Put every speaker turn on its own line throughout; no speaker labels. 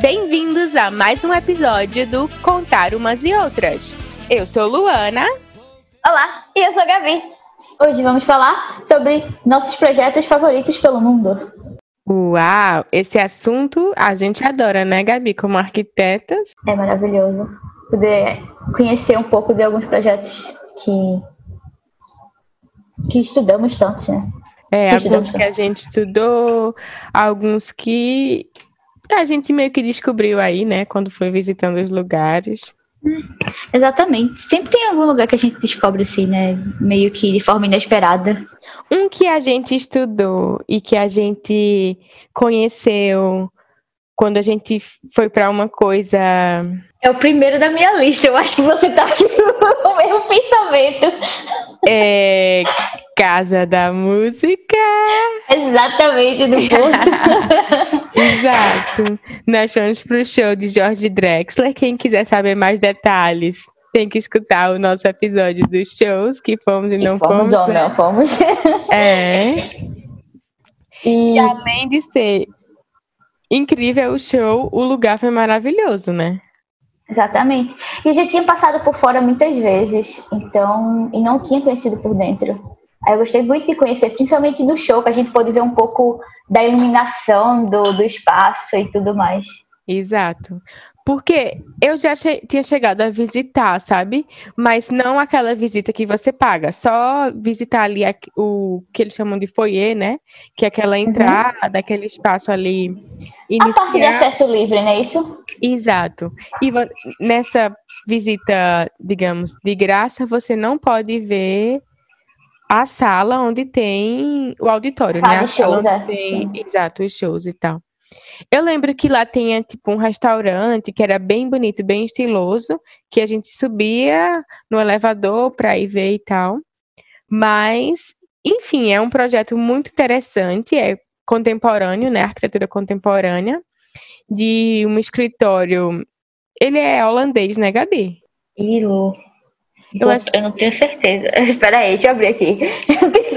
Bem-vindos a mais um episódio do Contar Umas e Outras. Eu sou Luana.
Olá, e eu sou a Gabi. Hoje vamos falar sobre nossos projetos favoritos pelo mundo.
Uau, esse assunto a gente adora, né, Gabi, como arquitetas?
É maravilhoso poder conhecer um pouco de alguns projetos que que estudamos tanto, né?
É, que alguns que a gente estudou, alguns que a gente meio que descobriu aí, né, quando foi visitando os lugares.
Exatamente. Sempre tem algum lugar que a gente descobre assim, né? Meio que de forma inesperada.
Um que a gente estudou e que a gente conheceu quando a gente foi para uma coisa.
É o primeiro da minha lista. Eu acho que você tá aqui com o mesmo pensamento.
É. Casa da Música.
Exatamente, do ponto.
Exato. Nós fomos pro show de George Drexler. Quem quiser saber mais detalhes, tem que escutar o nosso episódio dos shows que fomos e, não
fomos.
Fomos
ou né? não fomos.
É. E... e além de ser incrível o show, o lugar foi maravilhoso, né?
Exatamente. E já tinha passado por fora muitas vezes, então, e não tinha conhecido por dentro. Aí eu gostei muito de conhecer, principalmente no show, que a gente pôde ver um pouco da iluminação do, do espaço e tudo mais.
Exato. Porque eu já che tinha chegado a visitar, sabe? Mas não aquela visita que você paga, só visitar ali o que eles chamam de foyer, né? Que é aquela uhum. entrada, uhum. aquele espaço ali
inicial. A parte de acesso livre, não é isso?
Exato. E nessa visita, digamos, de graça, você não pode ver a sala onde tem o auditório,
sala
né?
A shows,
sala onde é. tem, exato, os shows e tal. Eu lembro que lá tinha tipo um restaurante que era bem bonito, bem estiloso, que a gente subia no elevador para ir ver e tal. Mas, enfim, é um projeto muito interessante, é contemporâneo, né? Arquitetura contemporânea, de um escritório. Ele é holandês, né, Gabi?
Ilo. Eu, acho... eu não tenho certeza. Espera aí, deixa eu abrir aqui.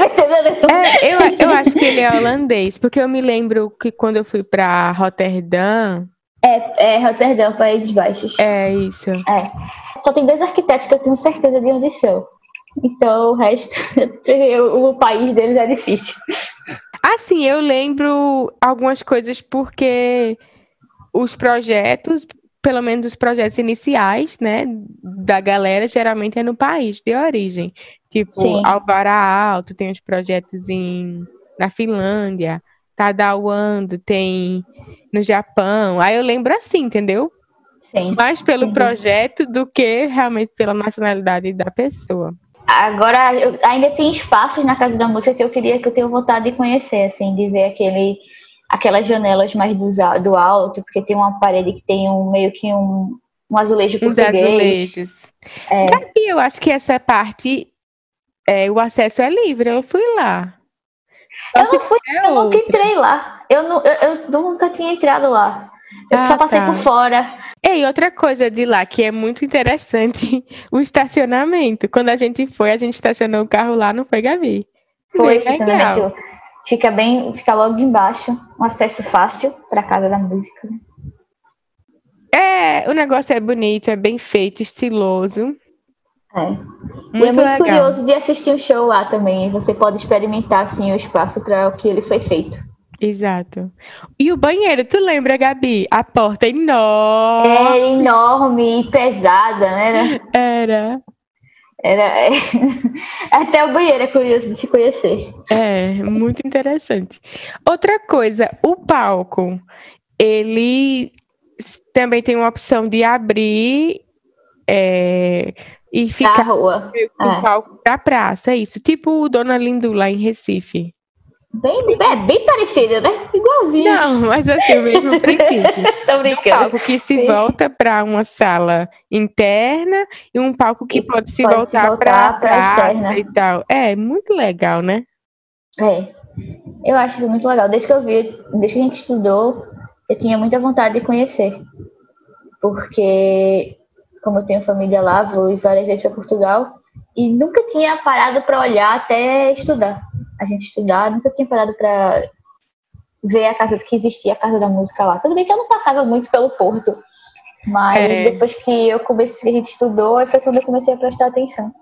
É, eu, eu acho que ele é holandês, porque eu me lembro que quando eu fui para Rotterdam.
É, é Rotterdam, Países Baixos.
É isso.
É. Só tem dois arquitetos que eu tenho certeza de onde são. Então o resto, o país deles é difícil.
Assim, eu lembro algumas coisas porque os projetos pelo menos os projetos iniciais, né, da galera, geralmente é no país de origem. Tipo, Sim. Alvará Alto tem os projetos em, na Finlândia, Tadawando tem no Japão. Aí eu lembro assim, entendeu?
Sim.
Mais pelo Sim. projeto do que realmente pela nacionalidade da pessoa.
Agora, eu, ainda tem espaços na Casa da Música que eu queria, que eu tenho vontade de conhecer, assim, de ver aquele aquelas janelas mais do, do alto, porque tem uma parede que tem um meio que um, um azulejo Os português. azulejos.
É. Gabi, eu acho que essa parte, é, o acesso é livre, eu fui lá.
Só eu, fui, eu nunca entrei lá. Eu, não, eu, eu, nunca tinha entrado lá. Eu ah, só passei tá. por fora.
E outra coisa de lá que é muito interessante, o estacionamento. Quando a gente foi, a gente estacionou o carro lá, não foi, Gabi?
Foi, estacionamento. Fica bem, fica logo embaixo, um acesso fácil para a casa da música. Né?
É, o negócio é bonito, é bem feito, estiloso.
É. Muito e é muito legal. curioso de assistir um show lá também. Você pode experimentar assim o espaço para o que ele foi feito.
Exato. E o banheiro, tu lembra, Gabi? A porta é enorme.
Era enorme e pesada, né?
Era.
Era... Até o banheiro é curioso de se conhecer.
É, muito interessante. Outra coisa, o palco, ele também tem uma opção de abrir é, e ficar
na rua.
o é. palco da praça, é isso. Tipo o Dona Lindu lá em Recife.
Bem, é bem parecida, né? Igualzinho.
Não, mas assim, o mesmo princípio. Tô brincando. Um palco que se volta para uma sala interna e um palco que pode se pode voltar, para a externa e tal. É, muito legal, né?
É. Eu acho isso muito legal. Desde que eu vi, desde que a gente estudou, eu tinha muita vontade de conhecer. Porque, como eu tenho família lá, vou várias vezes para Portugal e nunca tinha parado para olhar até estudar a gente estudar, nunca tinha parado para ver a casa que existia a casa da música lá. Tudo bem que eu não passava muito pelo porto, mas é. depois que eu comecei, a gente estudou, foi quando eu comecei a prestar atenção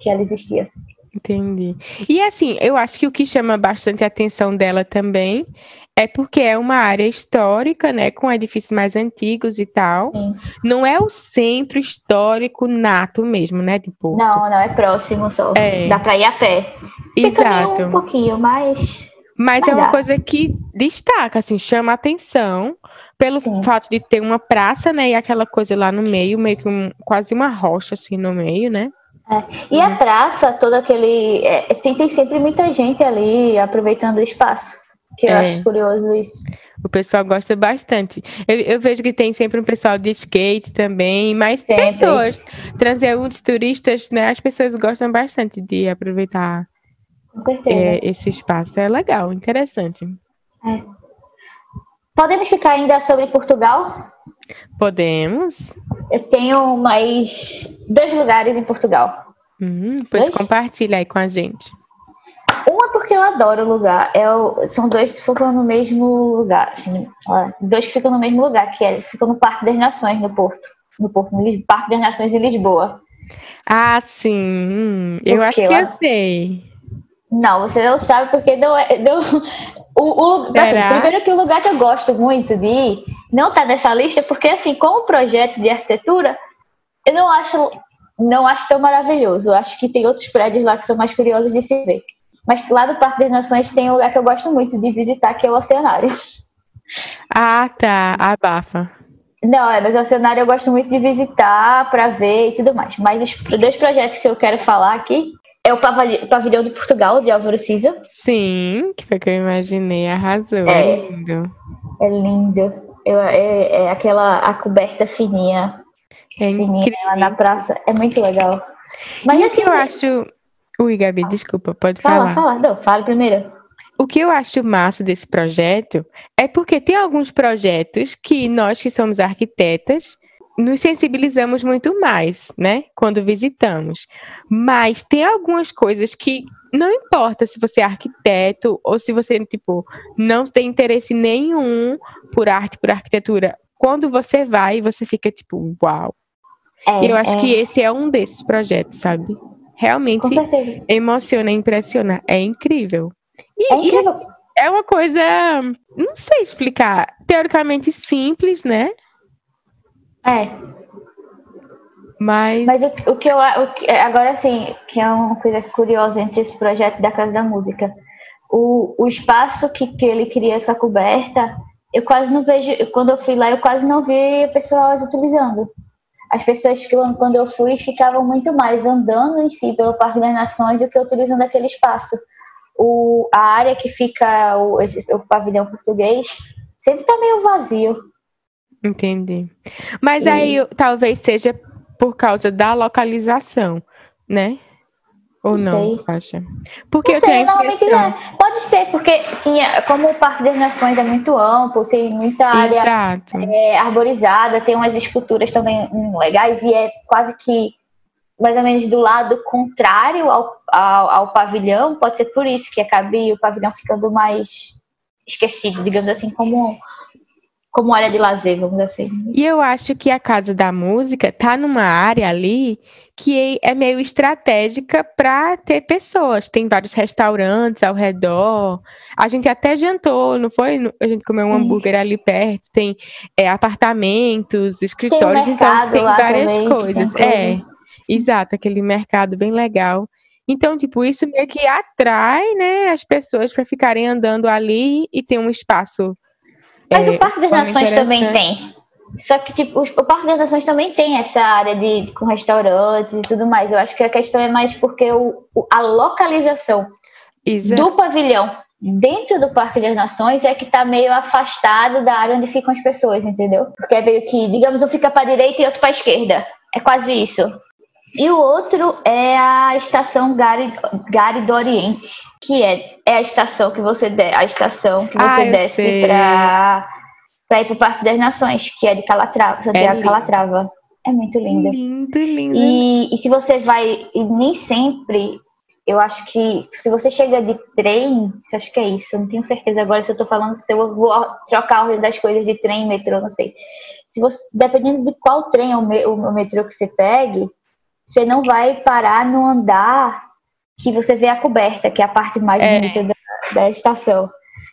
que ela existia.
Entendi. E assim, eu acho que o que chama bastante a atenção dela também é porque é uma área histórica, né, com edifícios mais antigos e tal. Sim. Não é o centro histórico nato mesmo, né, de Porto.
Não, não, é próximo só. É. Dá para ir a pé.
Exato.
um pouquinho, mas
mas é uma coisa que destaca, assim, chama atenção pelo Sim. fato de ter uma praça, né, e aquela coisa lá no meio, meio que um, quase uma rocha assim no meio, né?
É. E a praça, todo aquele. É, tem sempre muita gente ali aproveitando o espaço. Que eu é. acho curioso isso.
O pessoal gosta bastante. Eu, eu, vejo que tem sempre um pessoal de skate também, mas sempre. pessoas, transeuntes, turistas, né? As pessoas gostam bastante de aproveitar é, esse espaço. É legal, interessante. É.
Podemos ficar ainda sobre Portugal?
Podemos.
Eu tenho mais dois lugares em Portugal.
Hum, pois dois? compartilha aí com a gente.
Eu adoro o lugar. É o, são dois que ficam no mesmo lugar. Assim, dois que ficam no mesmo lugar, que é, ficam no Parque das Nações, no Porto. No Porto, no Parque das Nações em Lisboa.
Ah, sim. Hum, eu acho que eu sei.
Não, você não sabe porque não é. Não, o, o, assim, primeiro que o lugar que eu gosto muito de ir não tá nessa lista, porque assim, como projeto de arquitetura, eu não acho, não acho tão maravilhoso. Eu acho que tem outros prédios lá que são mais curiosos de se ver. Mas lá do Parque das Nações tem um lugar que eu gosto muito de visitar, que é o Oceanário.
Ah, tá. Abafa.
Não, é, mas o Oceanário eu gosto muito de visitar para ver e tudo mais. Mas os dois projetos que eu quero falar aqui é o Pavilhão de Portugal, de Álvaro Siza.
Sim, que foi que eu imaginei, arrasou. É, é lindo.
É lindo. Eu, é, é, aquela a coberta fininha. É fininha lá na praça. É muito legal.
Mas e assim, eu acho. Ui, Gabi, desculpa, pode
fala,
falar.
Fala, fala. Não, fala primeiro.
O que eu acho massa desse projeto é porque tem alguns projetos que nós que somos arquitetas nos sensibilizamos muito mais, né, quando visitamos. Mas tem algumas coisas que não importa se você é arquiteto ou se você, tipo, não tem interesse nenhum por arte, por arquitetura. Quando você vai, você fica tipo, uau. É, eu acho é... que esse é um desses projetos, sabe? Realmente emociona, impressiona. É incrível. E, é incrível. É uma coisa, não sei explicar, teoricamente simples, né?
É.
Mas,
Mas o, o que eu. O que, agora, assim, que é uma coisa curiosa entre esse projeto da Casa da Música. O, o espaço que, que ele cria essa coberta, eu quase não vejo. Quando eu fui lá, eu quase não vi pessoas utilizando. As pessoas que quando eu fui ficavam muito mais andando em si pelo Parque das Nações do que utilizando aquele espaço. O, a área que fica o, o pavilhão português sempre está meio vazio.
Entendi. Mas e... aí talvez seja por causa da localização, né? Ou não, acha?
Porque não sei, normalmente não. Pode ser, porque tinha, como o Parque das Nações é muito amplo, tem muita área é, arborizada, tem umas esculturas também legais e é quase que mais ou menos do lado contrário ao, ao, ao pavilhão, pode ser por isso que acabe o pavilhão ficando mais esquecido, digamos assim, como como área de lazer, vamos dizer assim.
E eu acho que a Casa da Música tá numa área ali que é meio estratégica para ter pessoas. Tem vários restaurantes ao redor. A gente até jantou, não foi? A gente comeu um Sim. hambúrguer ali perto. Tem é, apartamentos, escritórios, tem um então tem várias também, coisas. Tem é, exato, aquele mercado bem legal. Então, tipo, isso meio que atrai, né, as pessoas para ficarem andando ali e tem um espaço
mas é, o Parque das Nações também tem. Só que, tipo, o Parque das Nações também tem essa área de, de, com restaurantes e tudo mais. Eu acho que a questão é mais porque o, a localização Exato. do pavilhão dentro do Parque das Nações é que está meio afastado da área onde ficam as pessoas, entendeu? Porque é meio que, digamos, um fica para direita e outro para esquerda. É quase isso. E o outro é a estação Gare, Gare do Oriente, que é, é a estação que você de, a estação que você ah, desce para para ir para o Parque das Nações, que é de Calatrava, Santiago é Calatrava. É muito lindo.
Lindo, lindo.
E, e se você vai, e nem sempre eu acho que se você chega de trem, acho que é isso, eu não tenho certeza agora se eu tô falando se eu vou trocar a ordem das coisas de trem, metrô, não sei. Se você, dependendo de qual trem ou o metrô que você pegue, você não vai parar no andar que você vê a coberta, que é a parte mais é. bonita da, da estação.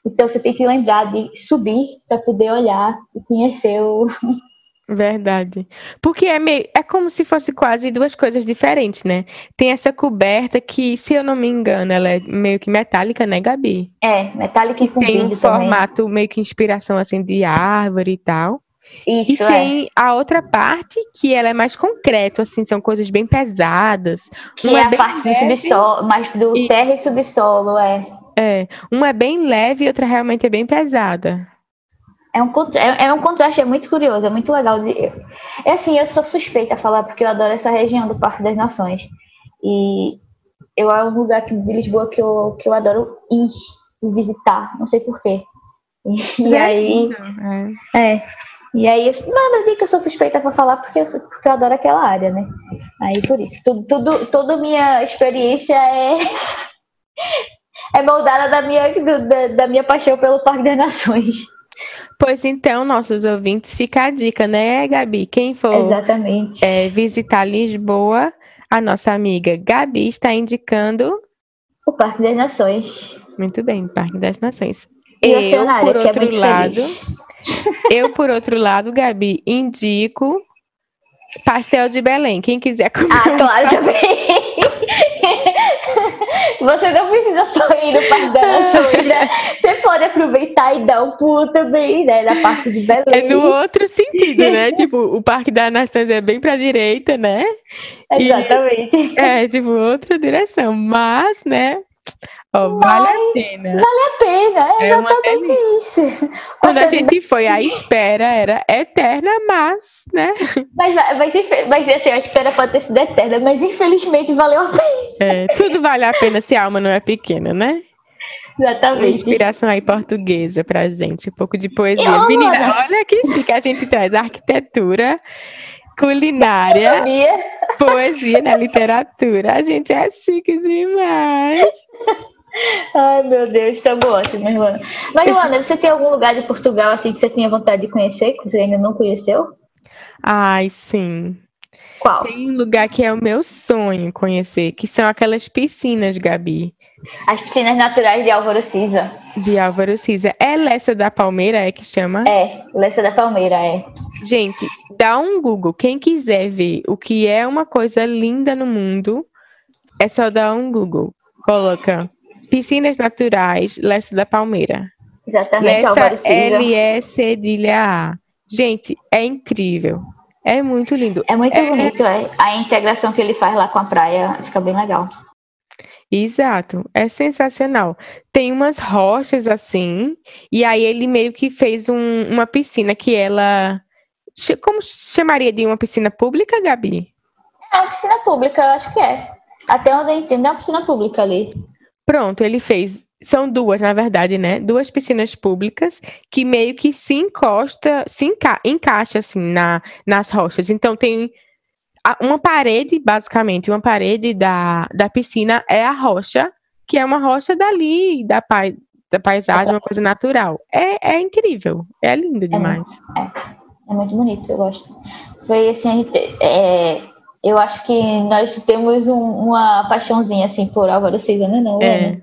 Então você tem que lembrar de subir para poder olhar e conhecer o,
Verdade. Porque é, meio, é como se fosse quase duas coisas diferentes, né? Tem essa coberta que, se eu não me engano, ela é meio que metálica, né, Gabi?
É, metálica e com
Tem
um
formato meio que inspiração, assim, de árvore e tal.
Isso,
e tem é. a outra parte que ela é mais concreto, assim, são coisas bem pesadas.
Que Uma é, é a parte leve, do subsolo, mais do e... terra e subsolo, é.
É, uma é bem leve e outra realmente é bem pesada.
É um, é, é um contraste, é muito curioso, é muito legal. De, é assim, eu sou suspeita a falar porque eu adoro essa região do Parque das Nações. E eu é um lugar de Lisboa que eu, que eu adoro ir e visitar, não sei porquê. E, e aí. É. é. E aí, não, mas diga que eu sou suspeita para falar porque eu, porque eu adoro aquela área, né? Aí por isso, tudo, tudo, toda minha experiência é é moldada da minha, do, da, da minha paixão pelo Parque das Nações.
Pois então, nossos ouvintes, fica a dica, né, Gabi? Quem for
Exatamente.
É, visitar Lisboa, a nossa amiga Gabi está indicando
o Parque das Nações.
Muito bem, Parque das Nações.
E eu, cenário, por é outro é lado,
eu, por outro lado, Gabi, indico pastel de Belém. Quem quiser comer.
Ah, claro, também. Você não precisa só ir no Nações, né? Você pode aproveitar e dar um pulo também, né? Na parte de Belém.
É no outro sentido, né? tipo, o Parque das Nações é bem pra direita, né?
Exatamente.
E, é, tipo, outra direção. Mas, né? Oh, vale a pena.
Vale a pena, é, é exatamente isso.
Quando a gente foi, a espera era eterna, mas, né?
Mas, mas, mas assim, a espera pode ter sido eterna, mas infelizmente valeu a pena.
É, tudo vale a pena se a alma não é pequena, né?
Exatamente. Uma
inspiração aí portuguesa pra gente, um pouco de poesia. Eu, Menina, olha aqui sim que a gente traz arquitetura, culinária, poesia na literatura. A gente é chique demais.
Ai, meu Deus, tá bom ótimo, Luana. Mas, Luana, você tem algum lugar de Portugal assim que você tinha vontade de conhecer, que você ainda não conheceu?
Ai, sim.
Qual?
Tem um lugar que é o meu sonho conhecer, que são aquelas piscinas, Gabi.
As piscinas naturais de Álvaro Cisa.
De Álvaro Cisa. É Lessa da Palmeira, é que chama?
É, Lessa da Palmeira, é.
Gente, dá um Google. Quem quiser ver o que é uma coisa linda no mundo, é só dar um Google. Coloca Piscinas Naturais, Lessa da Palmeira.
Exatamente,
Lessa L-E cedilha A. Gente, é incrível. É muito lindo.
É muito é... bonito, é. A integração que ele faz lá com a praia fica bem legal.
Exato, é sensacional. Tem umas rochas assim, e aí ele meio que fez um, uma piscina que ela. Como chamaria de uma piscina pública, Gabi?
É uma piscina pública, eu acho que é. Até onde eu entendo, é uma piscina pública ali.
Pronto, ele fez. São duas, na verdade, né? Duas piscinas públicas que meio que se encosta, se enca encaixa assim na, nas rochas. Então tem uma parede, basicamente, uma parede da, da piscina é a rocha, que é uma rocha dali, da, pai, da paisagem, uma coisa natural. É, é incrível, é lindo demais.
É, é, é muito bonito, eu gosto. Foi assim, a gente, é, eu acho que nós temos um, uma paixãozinha assim por Álvaro César, né? Não, é.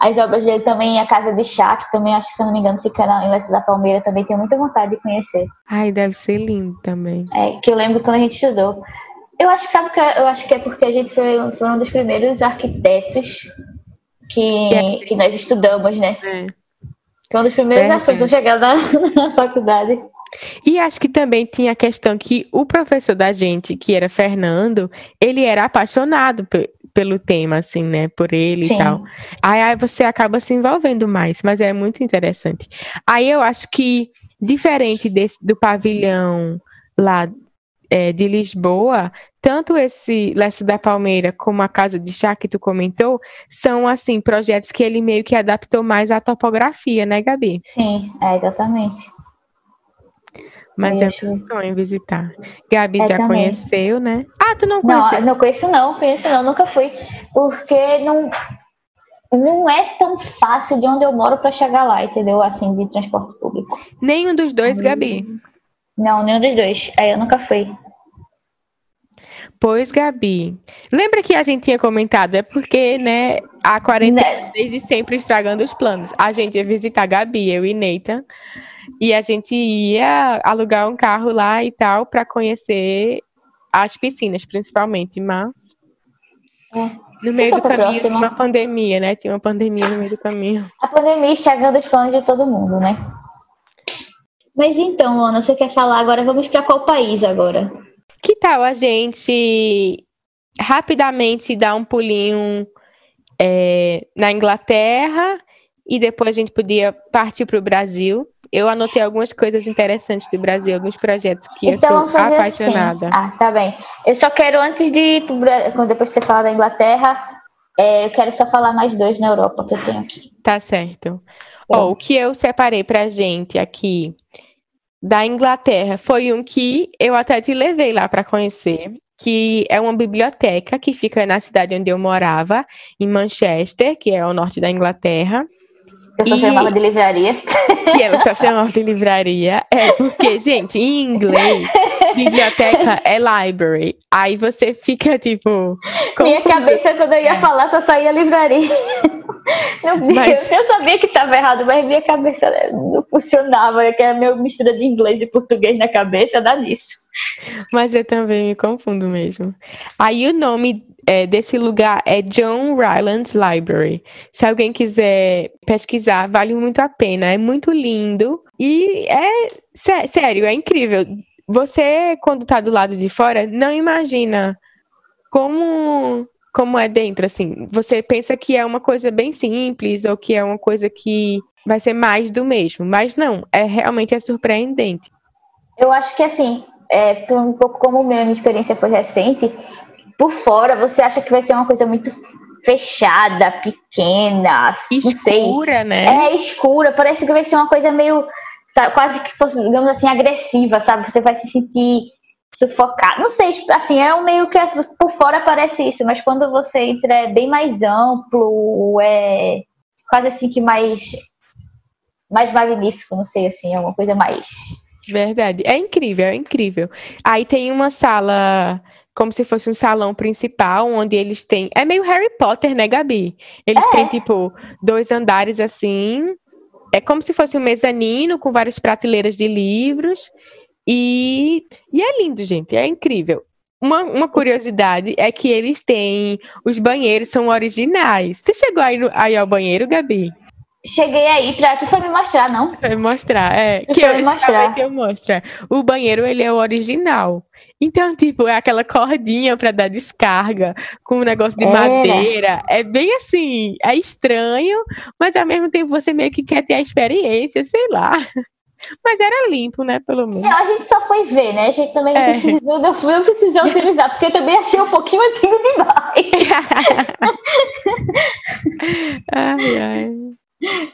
As obras dele também, a Casa de Chá, que também acho que, se eu não me engano, fica na, Leste da Palmeira, também tenho muita vontade de conhecer.
Ai, deve ser lindo também.
É, que eu lembro quando a gente estudou. Eu acho que sabe que eu acho que é porque a gente foi, foi um dos primeiros arquitetos que, é. que nós estudamos, né? É. Foi um dos primeiros é, assuntos a chegar na, na faculdade.
E acho que também tinha a questão que o professor da gente, que era Fernando, ele era apaixonado pelo tema, assim, né? Por ele Sim. e tal. Aí, aí você acaba se envolvendo mais, mas é muito interessante. Aí eu acho que, diferente desse, do pavilhão lá é, de Lisboa, tanto esse Leste da Palmeira como a Casa de Chá que tu comentou, são, assim, projetos que ele meio que adaptou mais à topografia, né, Gabi?
Sim, é, exatamente.
Mas é um sonho visitar. Gabi
É,
já
também.
conheceu, né? Ah, tu não
Não,
conheceu?
não conheço não, conheço não, nunca fui. Porque não, não é tão fácil de onde eu moro pra chegar lá, entendeu? Assim, de transporte público.
Nenhum dos dois,
Hum.
Gabi.
Não, nenhum dos dois. Aí eu nunca fui.
Pois, Gabi. Lembra que a gente tinha comentado? É porque, né, a quarentena
Né?
desde sempre estragando os planos. A gente ia visitar Gabi, eu e Neita. E a gente ia alugar um carro lá e tal para conhecer as piscinas, principalmente, mas
É.
no meio do caminho,
próxima.
uma pandemia, né? Tinha uma pandemia no meio do caminho.
A pandemia estragando os planos de todo mundo, né? Mas então, Lona, você quer falar agora? Vamos pra qual país agora?
Que tal a gente rapidamente dar um pulinho é, na Inglaterra e depois a gente podia partir para o Brasil? Eu anotei algumas coisas interessantes do Brasil, alguns projetos que eu
então
sou
vamos fazer
apaixonada.
assim. Ah, tá bem. Eu só quero, antes de ir pro depois de você falar da Inglaterra, é, eu quero só falar mais dois na Europa que eu tenho aqui.
Tá certo. Ó, o que eu separei pra gente aqui da Inglaterra foi um que eu até te levei lá para conhecer, que é uma biblioteca que fica na cidade onde eu morava, em Manchester, que é ao norte da Inglaterra.
Eu só
E-
chamava de livraria.
Que ela só chamava de livraria. É porque, gente, em inglês, biblioteca é library. Aí você fica tipo.
Minha
confuso.
cabeça, quando eu ia falar, só saía livraria. Meu Deus,
Mas-
eu sabia que estava errado, mas minha cabeça né, não funcionava. Que era minha mistura de inglês e português na cabeça, dá nisso.
Mas eu também me confundo mesmo. Aí o nome é, desse lugar é John Rylands Library. Se alguém quiser pesquisar, vale muito a pena. É muito lindo. E é sé- sério, é incrível. Você, quando tá do lado de fora, não imagina como, como é dentro, assim. Você pensa que é uma coisa bem simples ou que é uma coisa que vai ser mais do mesmo. Mas não, é realmente é surpreendente.
Eu acho que assim, é, um pouco como a minha experiência foi recente, por fora você acha que vai ser uma coisa muito fechada, pequena, não sei.
Escura, né?
É escura, parece que vai ser uma coisa meio, sabe, quase que fosse, digamos assim, agressiva, sabe? Você vai se sentir sufocado. Não sei, assim, é um meio que por fora parece isso, mas quando você entra é bem mais amplo, é quase assim que mais mais magnífico, não sei assim, é uma coisa mais
Verdade. É incrível, é incrível. Aí tem uma sala, como se fosse um salão principal, onde eles têm. É meio Harry Potter, né, Gabi? Eles
É.
têm, tipo, dois andares assim. É como se fosse um mezanino com várias prateleiras de livros. E, e é lindo, gente. É incrível. Uma, uma curiosidade é que eles têm. Os banheiros são originais. Você chegou aí, no- aí ao banheiro, Gabi?
Cheguei aí pra. Tu foi me mostrar, não?
Vai mostrar, é.
Eu
Que
sei
eu,
mostrar.
que eu mostro. é. O banheiro, ele é o original. Então, tipo, é aquela cordinha pra dar descarga, com um negócio de
Era.
madeira. É bem assim, é estranho, mas ao mesmo tempo você meio que quer ter a experiência, sei lá. Mas era limpo, né, pelo menos.
Não, a gente só foi ver, né? A gente também não,
É.
precisa, não, não, não precisou utilizar, porque eu também achei um pouquinho antigo demais.
Ai, ai.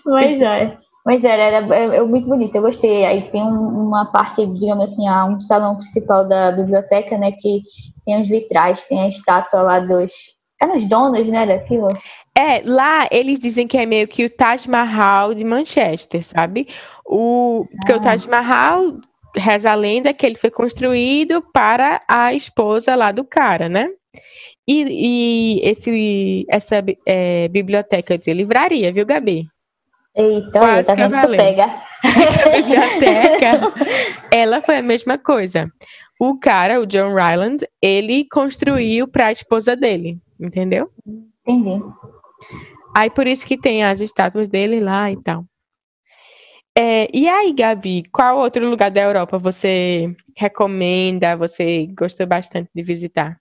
Mas é. Mas era, era, é, é muito bonito, eu gostei. Aí tem um- uma parte, digamos assim, há um salão principal da biblioteca, né? Que tem os vitrais, tem a estátua lá dos. É nos donos, né? Daquilo.
É, lá eles dizem que é meio que o Taj Mahal de Manchester, sabe? O, porque o
Ah.
Taj Mahal, reza a lenda que ele foi construído para a esposa lá do cara, né? E, e esse, essa é, biblioteca, dizia, livraria, viu, Gabi?
Eita,
Quase
tá
que
vendo? Pega.
Essa biblioteca, ela foi a mesma coisa. O cara, o John Ryland, ele construiu para a esposa dele, entendeu?
Entendi.
Aí por isso que tem as estátuas dele lá e tal. É, e aí, Gabi, qual outro lugar da Europa você recomenda, você gostou bastante de visitar?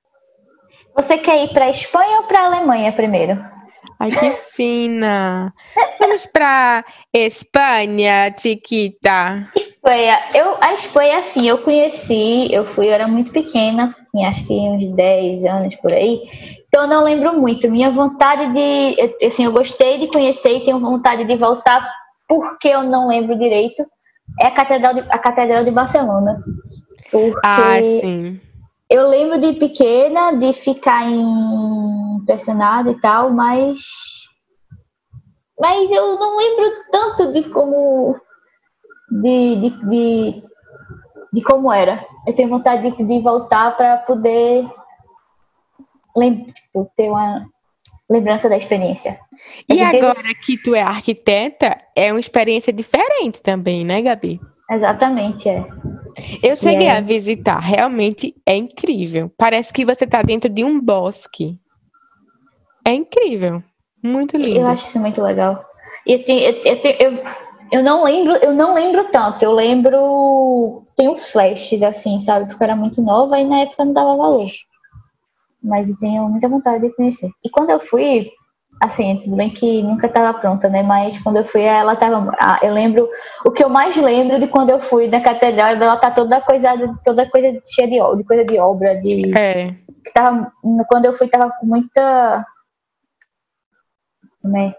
Você quer ir pra Espanha ou pra Alemanha primeiro?
Ai, que fina! Vamos pra Espanha, Chiquita.
Espanha, eu, a Espanha, assim, eu conheci, eu fui, eu era muito pequena, tinha acho que uns 10 anos por aí, então eu não lembro muito. Minha vontade de, assim, eu gostei de conhecer e tenho vontade de voltar, porque eu não lembro direito, é a Catedral de, a Catedral de Barcelona. Porque
Ah, sim.
Eu lembro de pequena, de ficar impressionada e tal, mas. Mas eu não lembro tanto de como. De, de, de, de como era. Eu tenho vontade de, de voltar para poder lem, tipo, ter uma lembrança da experiência. A
E
teve-
agora que tu é arquiteta, é uma experiência diferente também, né, Gabi?
Exatamente, é.
Eu cheguei
é-
a visitar, realmente é incrível. Parece que você tá dentro de um bosque. É incrível. Muito lindo.
Eu acho isso muito legal. Eu, tenho, eu, eu, tenho- eu, eu não lembro, eu não lembro tanto. Eu lembro. Tenho flashes, assim, sabe? Porque eu era muito nova e na época não dava valor. Mas eu tenho muita vontade de conhecer. E quando eu fui, assim, tudo bem que nunca estava pronta, né? Mas quando eu fui, ela tava. ah, eu lembro. O que eu mais lembro de quando eu fui na catedral, ela tá toda coisada, toda coisa cheia de, de coisa de obra, de
É.
que tava, quando eu fui, tava com muita. Como é?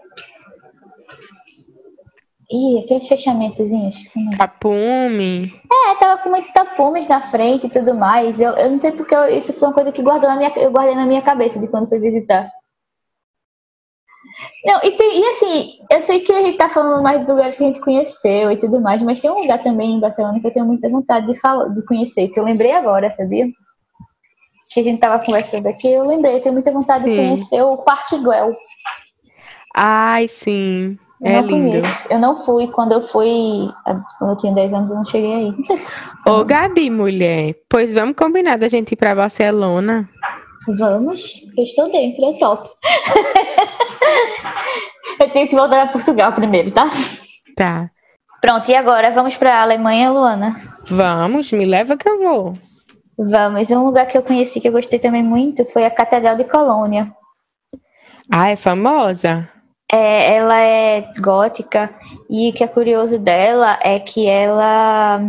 Ih, aqueles fechamentozinhos. É?
Tapume.
É, tava com muitos tapumes na frente e tudo mais. Eu, eu não sei porque eu- isso foi uma coisa que guardou na minha, eu guardei na minha cabeça de quando fui visitar. Não, e, tem- e assim, eu sei que a gente tá falando mais de lugares que a gente conheceu e tudo mais, mas tem um lugar também em Barcelona que eu tenho muita vontade de, falar, de conhecer, que eu lembrei agora, sabia? Que a gente tava conversando aqui, eu lembrei, eu tenho muita vontade de
Sim.
conhecer o Parque Güell.
Ai, sim.
Eu
É
não
lindo.
conheço. Eu não fui, quando eu fui, quando eu tinha 10 anos, eu não cheguei aí.
Ô, Gabi, mulher, pois vamos combinar da gente ir pra Barcelona.
Vamos, eu estou dentro, é top. eu tenho que voltar a Portugal primeiro, tá?
Tá.
Pronto, e agora? Vamos pra Alemanha, Luana?
Vamos, me leva que eu vou.
Vamos. Um lugar que eu conheci que eu gostei também muito foi a Catedral de Colônia.
Ah, é famosa?
É, ela é gótica e o que é curioso dela é que ela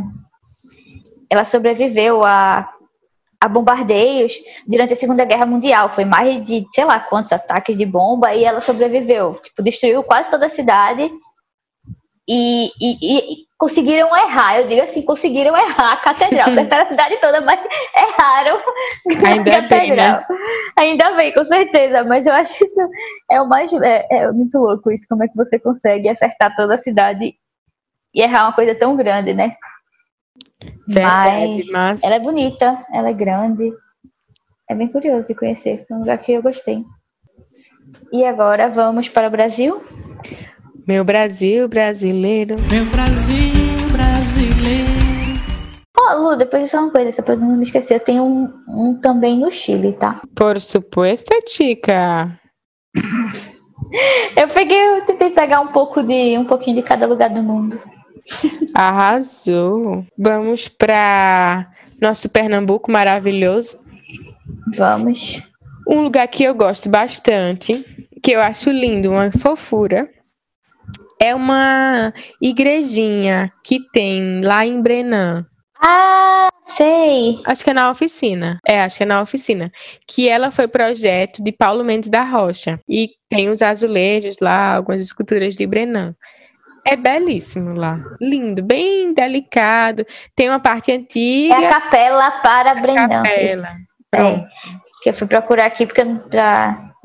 ela sobreviveu a, a bombardeios durante a Segunda Guerra Mundial. Foi mais de, sei lá, quantos ataques de bomba e ela sobreviveu. Tipo, destruiu quase toda a cidade e, e- e conseguiram errar. Eu digo assim, conseguiram errar a catedral. Acertaram a cidade toda, mas erraram
Ainda
a
bem, né?
catedral. Ainda bem, com certeza. Mas eu acho isso é o mais é, é muito louco isso. Como é que você consegue acertar toda a cidade e errar uma coisa tão grande, né?
Verdade,
Mas
mas...
ela é bonita, ela é grande. É bem curioso de conhecer. Foi um lugar que eu gostei. E agora vamos para o Brasil.
Meu Brasil brasileiro.
Meu Brasil brasileiro.
Ó, Lu, depois só uma coisa, só pra não me esquecer. Eu tenho um, um também no Chile, tá?
Por supuesto, Tica.
Eu peguei, eu tentei pegar um pouco de um pouquinho de cada lugar do mundo.
Arrasou. Vamos pra nosso Pernambuco maravilhoso.
Vamos.
Um lugar que eu gosto bastante, que eu acho lindo, uma fofura, é uma igrejinha que tem lá em Brenan.
Ah, sei.
Acho que é na oficina. É, acho que é na oficina. Que ela foi projeto de Paulo Mendes da Rocha. E tem os azulejos lá, algumas esculturas de Brenan. É belíssimo lá. Lindo, bem delicado. Tem uma parte
É
antiga.
a capela para Brendan.
capela.
isso.
Pronto.
É, que eu fui procurar aqui porque eu.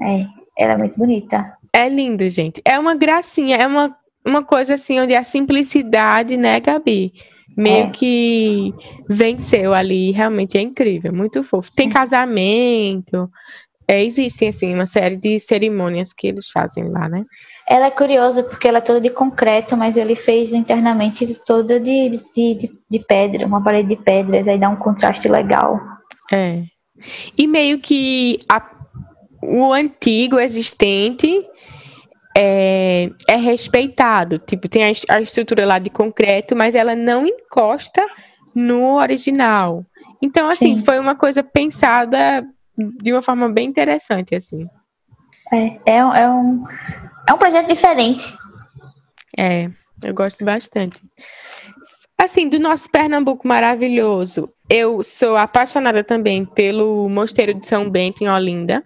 É, ela é muito bonita.
É lindo, gente. É uma gracinha, é uma, uma coisa assim onde a simplicidade, né, Gabi? Meio
É.
que venceu ali. Realmente é incrível, muito fofo. Tem casamento. É, existem, assim, uma série de cerimônias que eles fazem lá, né?
Ela é curiosa porque ela é toda de concreto, mas ele fez internamente toda de, de, de, de pedra, uma parede de pedras, aí dá um contraste legal.
É. E meio que a- o antigo existente é, é respeitado. Tipo, tem a, a estrutura lá de concreto, mas ela não encosta no original. Então, assim,
Sim.
foi uma coisa pensada de uma forma bem interessante, assim.
É, é, é, um, é um projeto diferente.
É, eu gosto bastante. Assim, do nosso Pernambuco maravilhoso, eu sou apaixonada também pelo Mosteiro de São Bento em Olinda.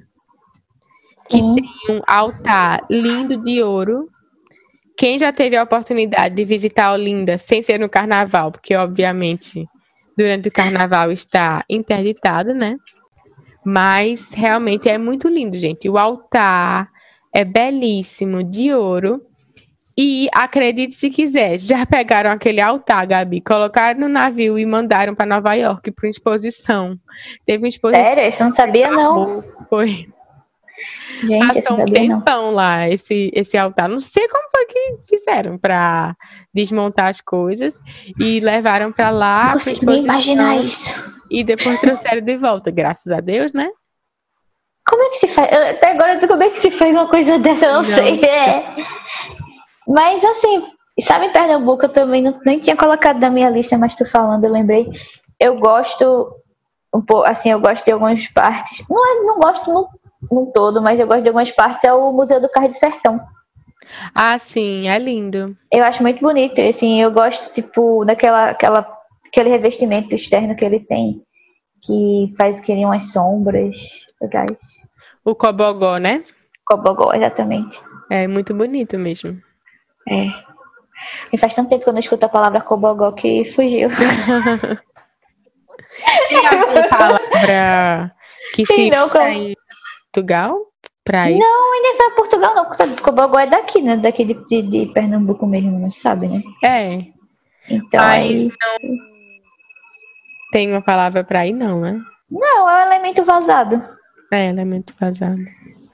Sim.
um altar lindo de ouro quem já teve a oportunidade de visitar Olinda sem ser no carnaval, porque obviamente durante o carnaval está interditado, né? Mas realmente é muito lindo, gente. O altar é belíssimo, de ouro. E acredite se quiser, já pegaram aquele altar, Gabi, colocaram no navio e mandaram para Nova York para uma exposição. Teve uma exposição.
Sério? Isso não sabia, não.
Foi.
Gente,
Passou um
sabia, não.
tempão lá esse, esse altar. Não sei como foi que fizeram para desmontar as coisas e levaram para lá.
Não
exposição,
imaginar isso.
E depois trouxeram de volta, graças a Deus, né?
Como é que se faz? Eu- Até agora, como é que se faz uma coisa dessa? Eu não
Não
sei. É. Mas assim, sabe em Pernambuco, eu também não, nem tinha colocado na minha lista, mas tu falando, eu lembrei. Eu gosto um pouco, assim, eu gosto de algumas partes. Não, é, não gosto no, no todo, mas eu gosto de algumas partes. É o Museu do Carro do Sertão.
Ah, sim, é lindo.
Eu acho muito bonito, assim, eu gosto, tipo, daquela, aquela, aquele revestimento externo que ele tem, que faz querer umas sombras legais.
O Cobogó, né?
Cobogó, exatamente.
É muito bonito mesmo.
É. E faz tanto tempo que eu não escuto a palavra cobogó que fugiu.
Tem alguma palavra que se
Sim, não,
usa
como-
em Portugal para isso?
Não, ainda é só Portugal, não. sabe, Cobogó é daqui, né? Daqui de, de, de Pernambuco mesmo, não sabe, né?
É,
Então,
mas
aí...
não tem uma palavra para ir, não, né?
Não, é um elemento vazado.
É, elemento vazado.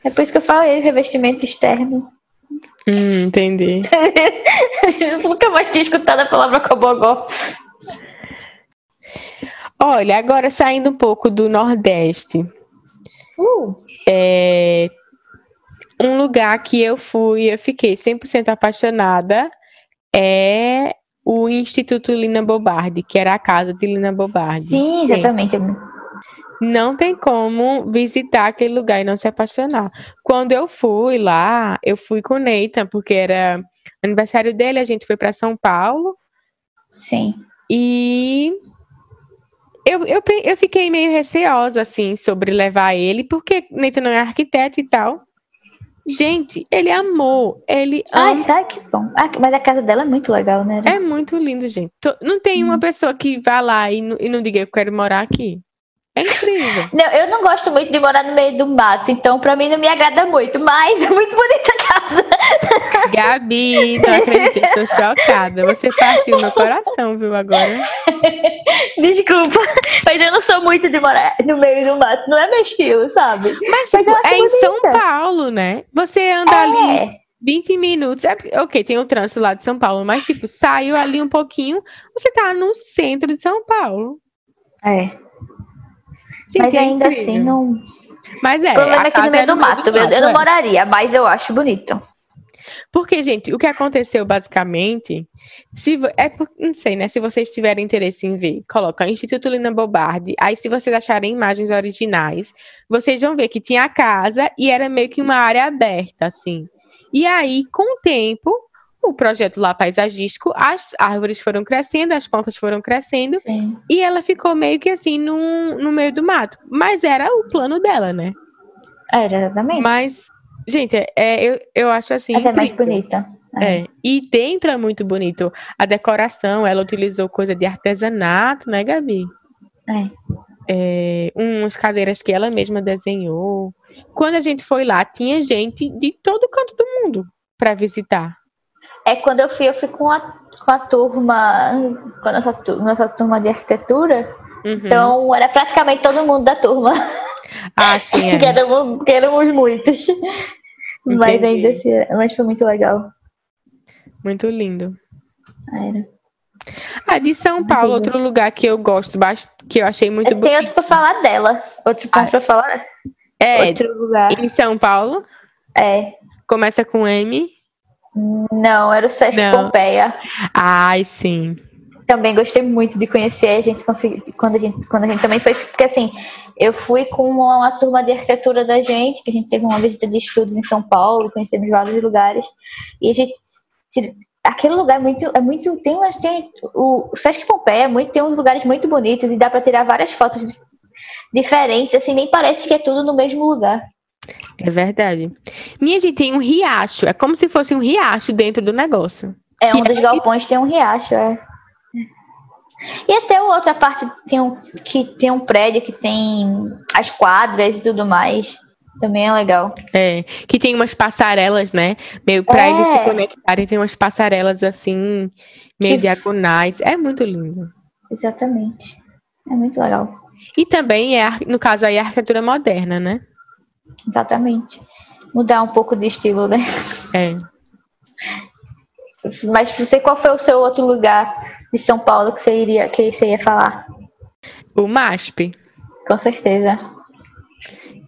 É por isso que eu falei revestimento externo.
Hum, entendi.
Eu nunca mais tinha escutado a palavra cobogó.
Olha, agora saindo um pouco do Nordeste,
Uh,
é um lugar que eu fui, eu fiquei 100% apaixonada é o Instituto Lina Bobardi, que era a casa de Lina Bobardi.
sim, exatamente.
Não tem como visitar aquele lugar e não se apaixonar. Quando eu fui lá, eu fui com o Nathan, porque era aniversário dele, a gente foi para São Paulo
Sim.
e eu, eu, eu fiquei meio receosa, assim, sobre levar ele, porque Nathan não é arquiteto e tal. Gente, ele amou, ele
Ai,
ama.
sabe que bom. Ah, mas a casa dela é muito legal, né?
É muito lindo, gente. To- Não tem uma pessoa que vá lá e, não- e não diga eu quero morar aqui. É incrível.
Não, eu não gosto muito de morar no meio do mato, então pra mim não me agrada muito, mas é muito bonita a casa.
Gabi, não acredito, estou chocada. Você partiu meu coração, viu, agora?
Desculpa, mas eu não sou muito de morar no meio do mato, não é meu estilo, sabe?
Mas,
Mas
tipo, é em São
bonita.
Paulo, né? Você anda ali
É,
20 minutos. É, ok, tem o trânsito lá de São Paulo, mas, tipo, saiu ali um pouquinho, você tá no centro de São Paulo.
é.
Gente,
mas
é
ainda
incrível.
assim não.
Mas é,
O problema é que no
casa
meio
é
do mato, eu, eu não
é.
moraria, mas eu acho bonito.
Porque, gente, o que aconteceu basicamente, se é por- não sei, né? Se vocês tiverem interesse em ver, coloca Instituto Lina Bobardi. Aí, se vocês acharem imagens originais, vocês vão ver que tinha a casa e era meio que uma área aberta, assim. E aí, com o tempo, o projeto lá paisagístico, as árvores foram crescendo, as plantas foram crescendo,
Sim.
e ela ficou meio que assim no, no meio do mato. Mas era o plano dela, né?
É, exatamente.
Mas, gente, é, é- eu, eu acho assim.
É mais bonita.
É, e dentro é muito bonito. A decoração, ela utilizou coisa de artesanato, né, Gabi?
É.
É, umas cadeiras que ela mesma desenhou. Quando a gente foi lá, tinha gente de todo canto do mundo para visitar.
É quando eu fui, eu fui com a, com a turma, com a nossa, nossa turma de arquitetura.
Uhum.
Então era praticamente todo mundo da turma.
ah, sim,
que,
é.
éramos, que éramos muitos. Mas
Entendi.
ainda assim, mas foi muito legal.
muito lindo.
Era.
Ah, de São Paulo, outro lugar que eu gosto bastante, que eu achei muito
tenho
bonito.
outro pra falar dela. Outro ponto
Ah,
pra falar.
É,
Outro lugar.
em São Paulo,
É.
começa com M.
Não, era o Sesc
Não.
Pompeia.
Ai, sim.
Também gostei muito de conhecer. A gente conseguiu. Quando a gente, quando a gente também foi. Porque assim, eu fui com uma, uma turma de arquitetura da gente, que a gente teve uma visita de estudos em São Paulo, conhecemos vários lugares. E a gente. Aquele lugar é muito. É muito tem umas, tem, o, o Sesc Pompeia é muito, tem uns lugares muito bonitos e dá pra tirar várias fotos dif- diferentes, assim, nem parece que é tudo no mesmo lugar.
É verdade. Minha gente, tem um riacho. É como se fosse um riacho dentro do negócio.
É,
Que
um dos galpões tem um riacho, é. E até outra parte tem um, que tem um prédio que tem as quadras e tudo mais. Também é legal.
É, que tem umas passarelas, né? Meio pra
É.
eles se conectarem, tem umas passarelas assim, meio
Que-
diagonais. É muito lindo.
Exatamente. É muito legal.
E também é, no caso aí, a arquitetura moderna, né?
Exatamente. Mudar um pouco de estilo, né?
É.
Mas você, qual foi o seu outro lugar de São Paulo que você iria, que você ia falar?
O MASP.
Com certeza.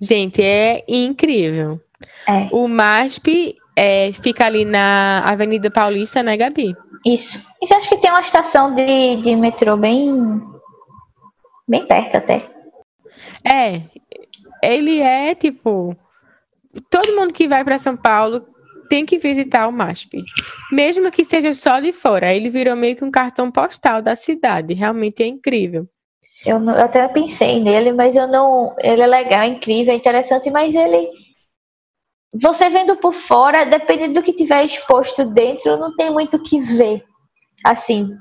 Gente, é incrível.
É.
O MASP é, fica ali na Avenida Paulista, né, Gabi?
Isso. E já acho que tem uma estação de, de metrô bem. bem perto até.
É. Ele é tipo. Todo mundo que vai para São Paulo tem que visitar o MASP. Mesmo que seja só de fora. Ele virou meio que um cartão postal da cidade. Realmente é incrível.
Eu, não- eu até pensei nele, mas eu não. Ele é legal, é incrível, é interessante, mas ele. Você vendo por fora, dependendo do que tiver exposto dentro, não tem muito o que ver. Assim.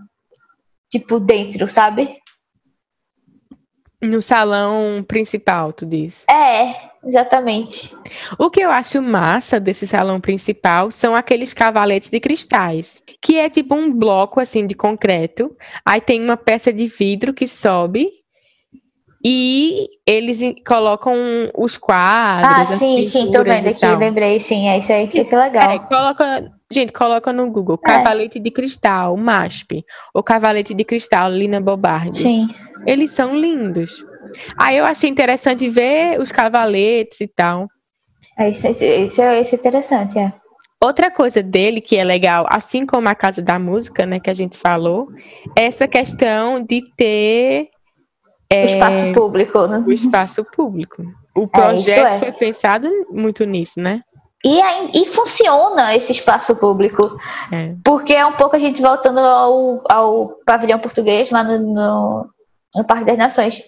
Tipo, dentro, sabe?
No salão principal, tu diz.
É, exatamente.
O que eu acho massa desse salão principal são aqueles cavaletes de cristais, que é tipo um bloco assim de concreto, aí tem uma peça de vidro que sobe e eles colocam os quadros.
Ah, sim, sim, tô vendo aqui, lembrei, sim, é isso aí que é legal.
É, coloca, gente, coloca no Google,
É.
cavalete de cristal, MASP, ou cavalete de cristal, Lina Bobardi.
Sim.
Eles são lindos. Aí eu achei interessante ver os cavaletes e tal.
É, isso, isso, isso, é, isso é interessante, é.
Outra coisa dele que é legal, assim como a Casa da Música, né, que a gente falou, é essa questão de ter
O espaço público, né?
o espaço público. O
isso
projeto
é.
foi pensado muito nisso, né?
E, aí- e funciona esse espaço público.
É.
Porque é um pouco a gente voltando ao, ao pavilhão português lá no, no, no Parque das Nações.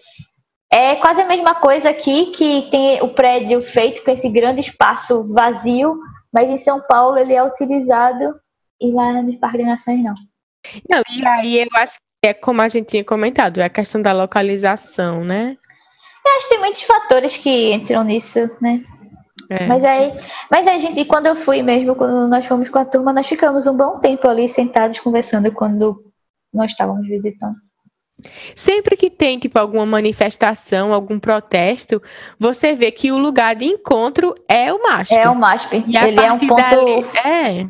É quase a mesma coisa aqui que tem o prédio feito com esse grande espaço vazio, mas em São Paulo ele é utilizado e lá no Parque das Nações não.
Não, e aí eu acho que é como a gente tinha comentado, é a questão da localização, né?
Eu acho que tem muitos fatores que entram nisso, né?
É.
Mas aí, mas aí, gente, quando eu fui mesmo, quando nós fomos com a turma, nós ficamos um bom tempo ali sentados conversando quando nós estávamos visitando.
Sempre que tem, tipo, alguma manifestação, algum protesto, você vê que o lugar de encontro é o MASP.
É o MASP.
E
Ele é um ponto,
dali- É,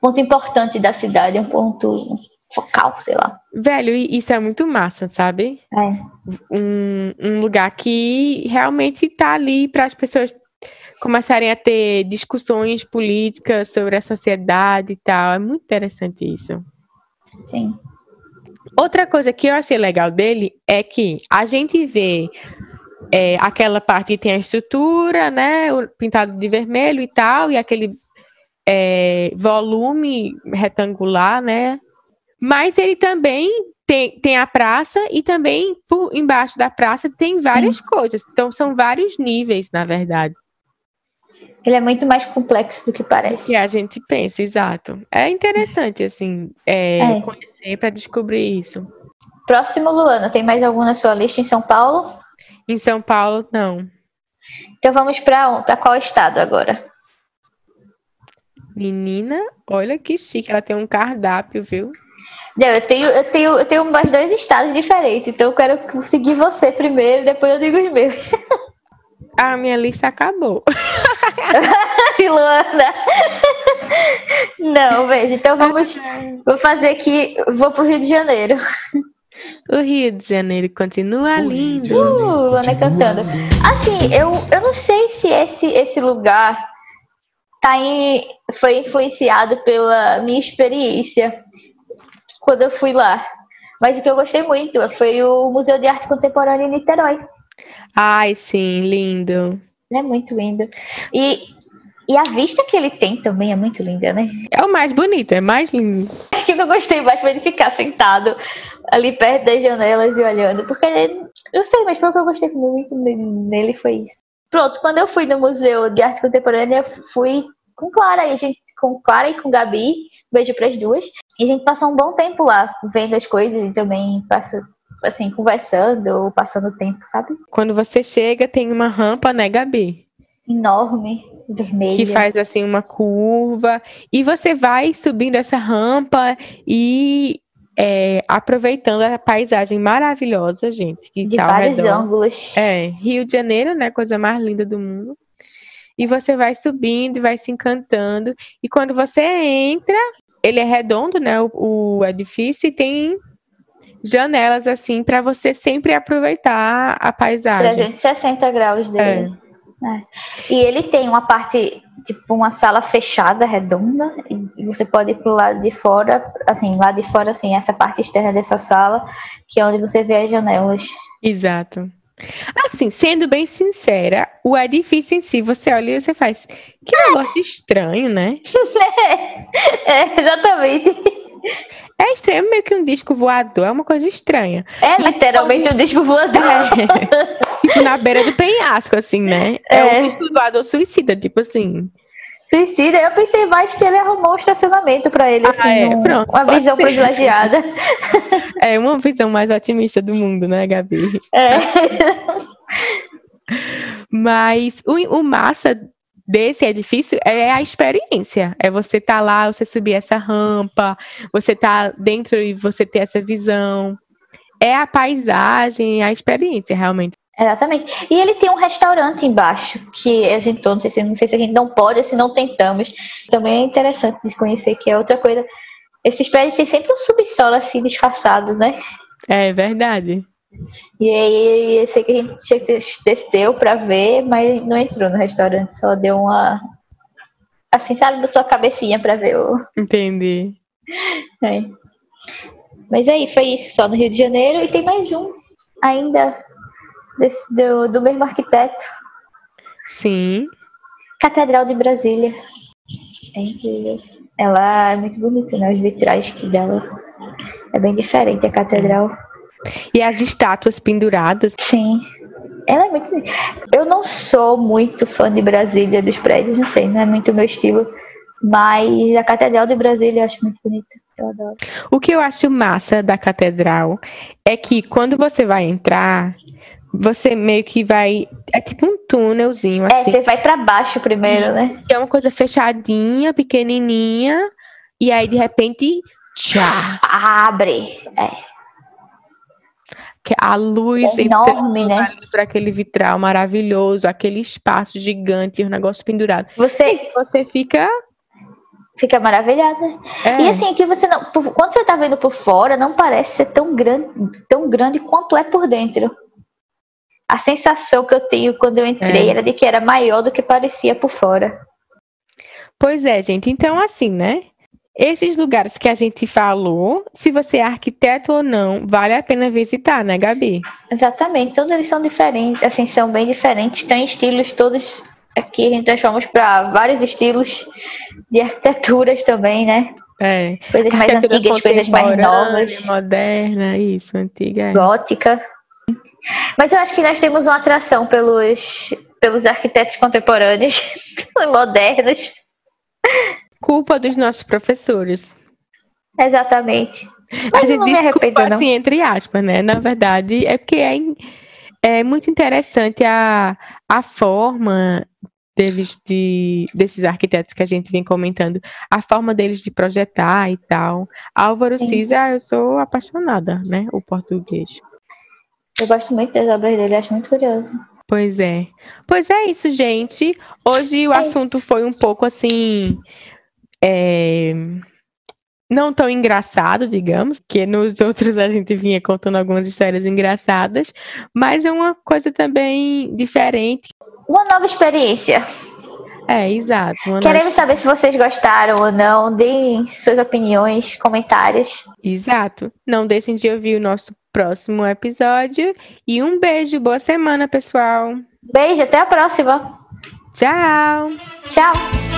ponto importante da cidade, um ponto focal, sei lá.
velho, e isso é muito massa, sabe?
É.
Um, um lugar que realmente tá ali para as pessoas começarem a ter discussões políticas sobre a sociedade e tal. É muito interessante isso.
Sim.
Outra coisa que eu achei legal dele é que a gente vê é, aquela parte que tem a estrutura, né? o Pintado de vermelho e tal, e aquele é, volume retangular, né? Mas ele também tem, tem a praça e também por embaixo da praça tem várias coisas. Então são vários níveis, na verdade,
Ele é muito mais complexo do que parece.
que a gente pensa, exato. É interessante, assim, é,
É.
conhecer para descobrir isso.
Próximo, Luana, tem mais algum na sua lista em São Paulo?
Em São Paulo, não.
Então vamos para qual estado agora?
Menina, olha que chique, ela tem um cardápio, viu?
Não, eu tenho, eu tenho, eu tenho mais dois estados diferentes, então eu quero seguir você primeiro, depois eu digo os meus.
A minha lista acabou.
Luana. Não, veja, então vamos. Vou fazer aqui. Vou pro Rio de Janeiro.
O Rio de Janeiro continua lindo.
Uh, Luana cantando. Assim, eu, eu não sei se esse, esse lugar tá em, foi influenciado pela minha experiência quando eu fui lá. Mas o que eu gostei muito foi o Museu de Arte Contemporânea em Niterói.
Ai, sim, lindo.
É muito lindo. E, e a vista que ele tem também é muito linda, né?
É o mais bonito, é mais lindo.
Acho que o que eu gostei mais foi de ficar sentado ali perto das janelas e olhando. Porque, eu sei, mas foi o que eu gostei muito nele foi isso. Pronto, quando eu fui no Museu de Arte Contemporânea, fui com Clara, e a gente, com Clara e com Gabi, beijo para as duas. E a gente passou um bom tempo lá, vendo as coisas e também passa, assim, conversando ou passando tempo, sabe?
Quando você chega, tem uma rampa, né, Gabi?
Enorme, vermelha.
Que faz assim uma curva. E você vai subindo essa rampa e é, aproveitando a paisagem maravilhosa, gente. Que
de
tá
vários ângulos.
É, Rio de Janeiro, né? Coisa mais linda do mundo. E você vai subindo e vai se encantando. E quando você entra, ele é redondo, né? O, o edifício e tem janelas assim para você sempre aproveitar a paisagem.
360 graus dele. É. E ele tem uma parte, tipo, uma sala fechada, redonda, e você pode ir pro lado de fora, assim, lá de fora, assim, essa parte externa dessa sala, que é onde você vê as janelas.
Exato. Assim, sendo bem sincera, o edifício em si, você olha e você faz. Que negócio estranho, né?
é, exatamente.
É estranho, meio que um disco voador, é uma coisa estranha.
É literalmente um disco voador.
É, tipo, na beira do penhasco, assim, né? É,
É.
um disco voador suicida, tipo assim.
Suicida, eu pensei mais que ele arrumou um estacionamento pra ele,
Ah,
assim,
é,
um-
pronto,
uma visão
ser.
privilegiada.
É uma visão mais otimista do mundo, né, Gabi?
É.
Mas o, o massa desse edifício é a experiência. É você estar lá, você subir essa rampa, você tá dentro e você ter essa visão. É a paisagem, a experiência, realmente.
Exatamente. E ele tem um restaurante embaixo, que a gente, não sei, se, não sei se a gente não pode ou se não tentamos. Também é interessante de conhecer, que é outra coisa. Esses prédios têm sempre um subsolo assim disfarçado, né?
É verdade.
E aí eu sei que a gente desceu pra ver, mas não entrou no restaurante, só deu uma. Assim, sabe, botou a cabecinha pra ver o.
Entendi.
É. Mas aí, foi isso só no Rio de Janeiro. E tem mais um ainda desse- do, do mesmo arquiteto.
Sim.
Catedral de Brasília. É incrível. Ela é muito bonita, né? Os vitrais que dela. É bem diferente a catedral.
E as estátuas penduradas.
Sim. Ela é muito bonita. Eu não sou muito fã de Brasília, dos prédios, não sei, não é muito o meu estilo. Mas a Catedral de Brasília eu acho muito bonita. Eu adoro.
O que eu acho massa da catedral é que quando você vai entrar, você meio que vai. É tipo um túnelzinho,
É,
assim.
você vai pra baixo primeiro, né?
É uma coisa fechadinha, pequenininha, e aí de repente, tchá,
Abre. É.
que a luz
É enorme, né?
para aquele vitral maravilhoso, aquele espaço gigante, e um negócio pendurado.
Você
Você fica.
fica maravilhada.
é,
E assim, que você não. Quando você tá vendo por fora, não parece ser tão grande, tão grande quanto é por dentro. A sensação que eu tenho quando eu entrei
É.
era de que era maior do que parecia por fora.
Pois é, gente. Então, assim, né? Esses lugares que a gente falou, se você é arquiteto ou não, vale a pena visitar, né, Gabi?
Exatamente, todos eles são diferentes, assim, são bem diferentes, tem estilos todos aqui a gente transformamos para vários estilos de arquiteturas também, né?
É.
Coisas mais antigas, coisas mais novas,
Moderna, isso, antiga. é.
gótica. Mas eu acho que nós temos uma atração pelos pelos arquitetos contemporâneos, modernos.
Culpa dos nossos professores.
Exatamente.
a
Mas eu
gente
não me
diz
arrependo,
culpa,
não.
assim, entre aspas, né? Na verdade, é porque é, é muito interessante a, a forma deles de desses arquitetos que a gente vem comentando, a forma deles de projetar e tal. Álvaro
Sim.
Cisa, eu sou apaixonada, né? O português.
Eu gosto muito das obras dele, acho muito curioso.
Pois é. Pois é isso, gente. Hoje o
É
assunto
isso.
foi um pouco assim. é, Não tão engraçado, digamos, que nos outros a gente vinha contando algumas histórias engraçadas, mas é uma coisa também diferente.
Uma nova experiência.
É, exato.
Queremos saber se vocês gostaram ou não. Deem suas opiniões, comentários.
Exato. Não deixem de ouvir o nosso próximo episódio. E um beijo, boa semana, pessoal.
Beijo, até a próxima.
Tchau!
Tchau.